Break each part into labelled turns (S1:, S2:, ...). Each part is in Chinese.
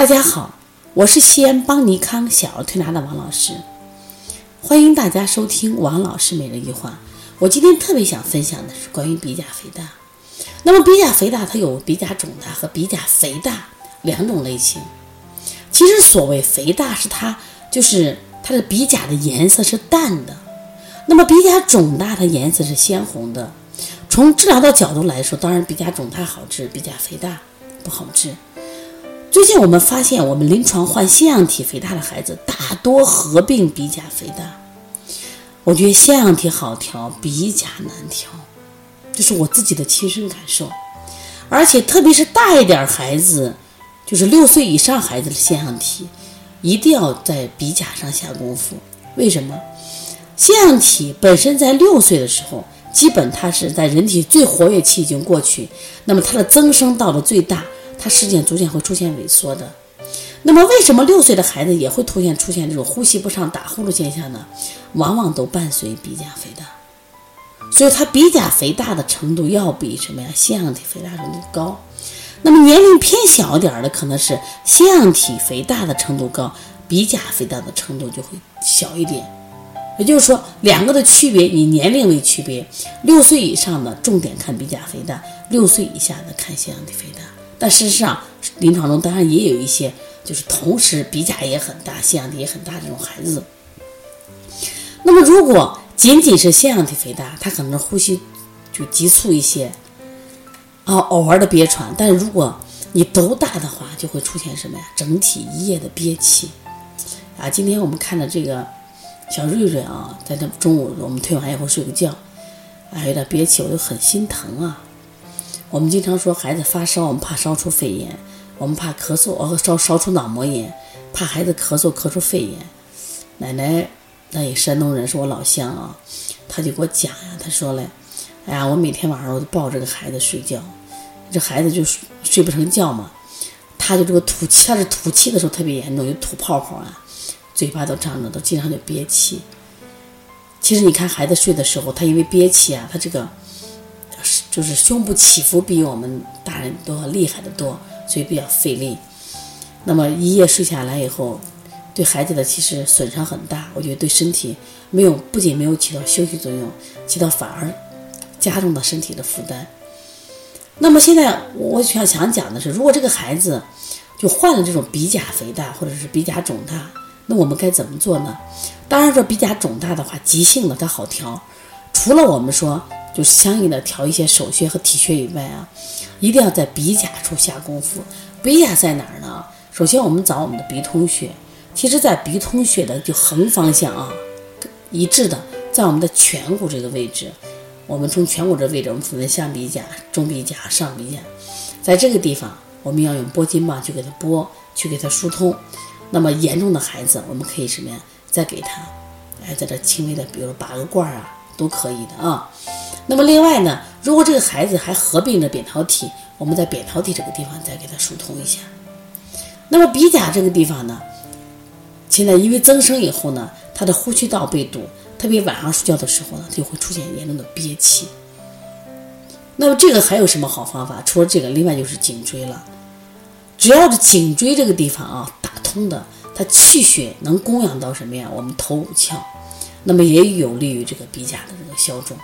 S1: 大家好，我是西安邦尼康小儿推拿的王老师，欢迎大家收听王老师每日一话。我今天特别想分享的是关于鼻甲肥大。那么鼻甲肥大它有鼻甲肿大和鼻甲肥大两种类型。其实所谓肥大是它就是它的鼻甲的颜色是淡的，那么鼻甲肿大它颜色是鲜红的。从治疗的角度来说，当然鼻甲肿大好治，鼻甲肥大不好治。最近我们发现，我们临床患腺样体肥大的孩子大多合并鼻甲肥大。我觉得腺样体好调，鼻甲难调，这是我自己的亲身感受。而且特别是大一点孩子，就是六岁以上孩子的腺样体，一定要在鼻甲上下功夫。为什么？腺样体本身在六岁的时候，基本它是在人体最活跃期已经过去，那么它的增生到了最大。它实际上逐渐会出现萎缩的。那么，为什么六岁的孩子也会突现出现这种呼吸不上、打呼噜现象呢？往往都伴随鼻甲肥大，所以它鼻甲肥大的程度要比什么呀？腺样体肥大程度高。那么年龄偏小点的，可能是腺样体肥大的程度高，鼻甲肥大的程度就会小一点。也就是说，两个的区别以年龄为区别，六岁以上的重点看鼻甲肥大，六岁以下的看腺样体肥大。但事实上，临床中当然也有一些，就是同时鼻甲也很大、腺样体也很大这种孩子。那么，如果仅仅是腺样体肥大，他可能呼吸就急促一些，啊，偶尔的憋喘。但如果你都大的话，就会出现什么呀？整体一夜的憋气。啊，今天我们看到这个小瑞瑞啊，在这中午我们推完以后睡个觉，啊，有点憋气，我就很心疼啊。我们经常说孩子发烧，我们怕烧出肺炎；我们怕咳嗽，哦，烧烧出脑膜炎，怕孩子咳嗽咳出肺炎。奶奶，那也山东人，是我老乡啊，他就给我讲呀，他说嘞，哎呀，我每天晚上我都抱着个孩子睡觉，这孩子就睡睡不成觉嘛，他就这个吐气，他是吐气的时候特别严重，就吐泡泡啊，嘴巴都张着，都经常就憋气。其实你看孩子睡的时候，他因为憋气啊，他这个。就是胸部起伏比我们大人都要厉害的多，所以比较费力。那么一夜睡下来以后，对孩子的其实损伤很大。我觉得对身体没有，不仅没有起到休息作用，起到反而加重了身体的负担。那么现在我想想讲的是，如果这个孩子就患了这种鼻甲肥大或者是鼻甲肿大，那我们该怎么做呢？当然说鼻甲肿大的话，急性的它好调，除了我们说。就相应的调一些手穴和体穴以外啊，一定要在鼻甲处下功夫。鼻甲在哪儿呢？首先我们找我们的鼻通穴，其实，在鼻通穴的就横方向啊，一致的，在我们的颧骨这个位置。我们从颧骨这位置，我们分为下鼻甲、中鼻甲、上鼻甲，在这个地方，我们要用拨筋棒去给它拨，去给它疏通。那么严重的孩子，我们可以什么呀？再给他，哎，在这轻微的，比如拔个罐儿啊，都可以的啊。那么另外呢，如果这个孩子还合并着扁桃体，我们在扁桃体这个地方再给他疏通一下。那么鼻甲这个地方呢，现在因为增生以后呢，他的呼吸道被堵，特别晚上睡觉的时候呢，就会出现严重的憋气。那么这个还有什么好方法？除了这个，另外就是颈椎了。只要是颈椎这个地方啊打通的，它气血能供养到什么呀？我们头五窍，那么也有利于这个鼻甲的这个消肿。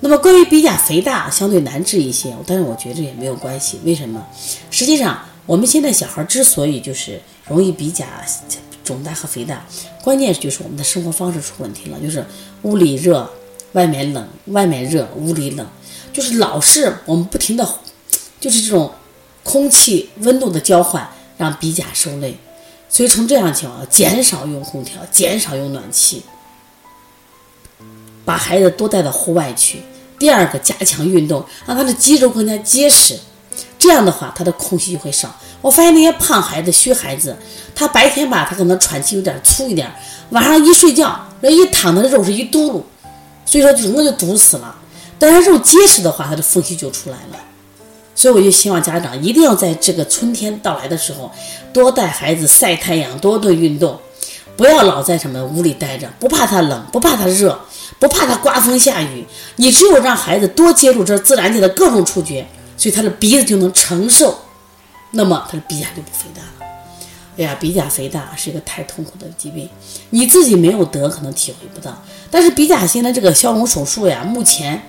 S1: 那么关于鼻甲肥大相对难治一些，但是我觉着也没有关系。为什么？实际上我们现在小孩之所以就是容易鼻甲肿大和肥大，关键就是我们的生活方式出问题了，就是屋里热，外面冷，外面热，屋里冷，就是老是我们不停的，就是这种空气温度的交换让鼻甲受累，所以从这样情况，减少用空调，减少用暖气。把孩子多带到户外去。第二个，加强运动，让他的肌肉更加结实。这样的话，他的空隙就会少。我发现那些胖孩子、虚孩子，他白天吧，他可能喘气有点粗一点，晚上一睡觉，那一躺的肉是一嘟噜，所以说整个就堵死了。但是肉结实的话，他的缝隙就出来了。所以我就希望家长一定要在这个春天到来的时候，多带孩子晒太阳，多多运动，不要老在什么屋里待着，不怕他冷，不怕他热。不怕它刮风下雨，你只有让孩子多接触这自然界的各种触觉，所以他的鼻子就能承受那么他的鼻甲就不肥大了。哎呀，鼻甲肥大是一个太痛苦的疾病，你自己没有得，可能体会不到。但是鼻甲型的这个消融手术呀，目前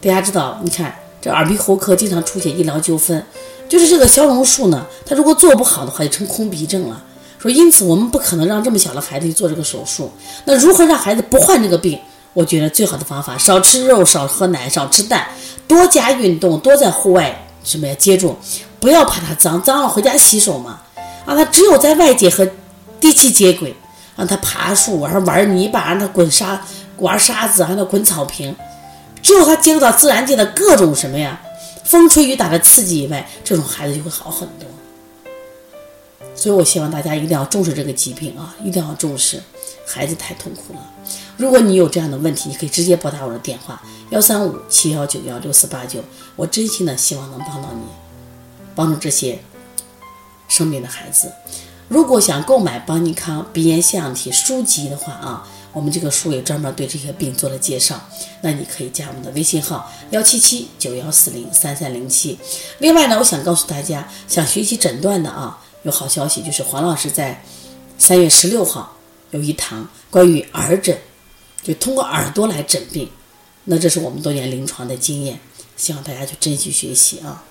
S1: 大家知道，你看这耳鼻喉科经常出现医疗纠纷，就是这个消融术呢，它如果做不好的话，就成空鼻症了。说因此我们不可能让这么小的孩子去做这个手术。那如何让孩子不患这个病？我觉得最好的方法，少吃肉，少喝奶，少吃蛋，多加运动，多在户外什么呀接触，不要怕它脏，脏了回家洗手嘛。啊他只有在外界和地气接轨，让他爬树，让他玩泥巴，让他滚沙玩沙子，让他滚草坪。只有他接触到自然界的各种什么呀，风吹雨打的刺激以外，这种孩子就会好很多。所以我希望大家一定要重视这个疾病啊，一定要重视，孩子太痛苦了。如果你有这样的问题，你可以直接拨打我的电话幺三五七幺九幺六四八九，我真心的希望能帮到你，帮助这些。生病的孩子，如果想购买邦尼康鼻炎腺样体书籍的话啊，我们这个书也专门对这些病做了介绍。那你可以加我们的微信号幺七七九幺四零三三零七。另外呢，我想告诉大家，想学习诊断的啊，有好消息，就是黄老师在三月十六号有一堂关于耳诊，就通过耳朵来诊病。那这是我们多年临床的经验，希望大家去珍惜学习啊。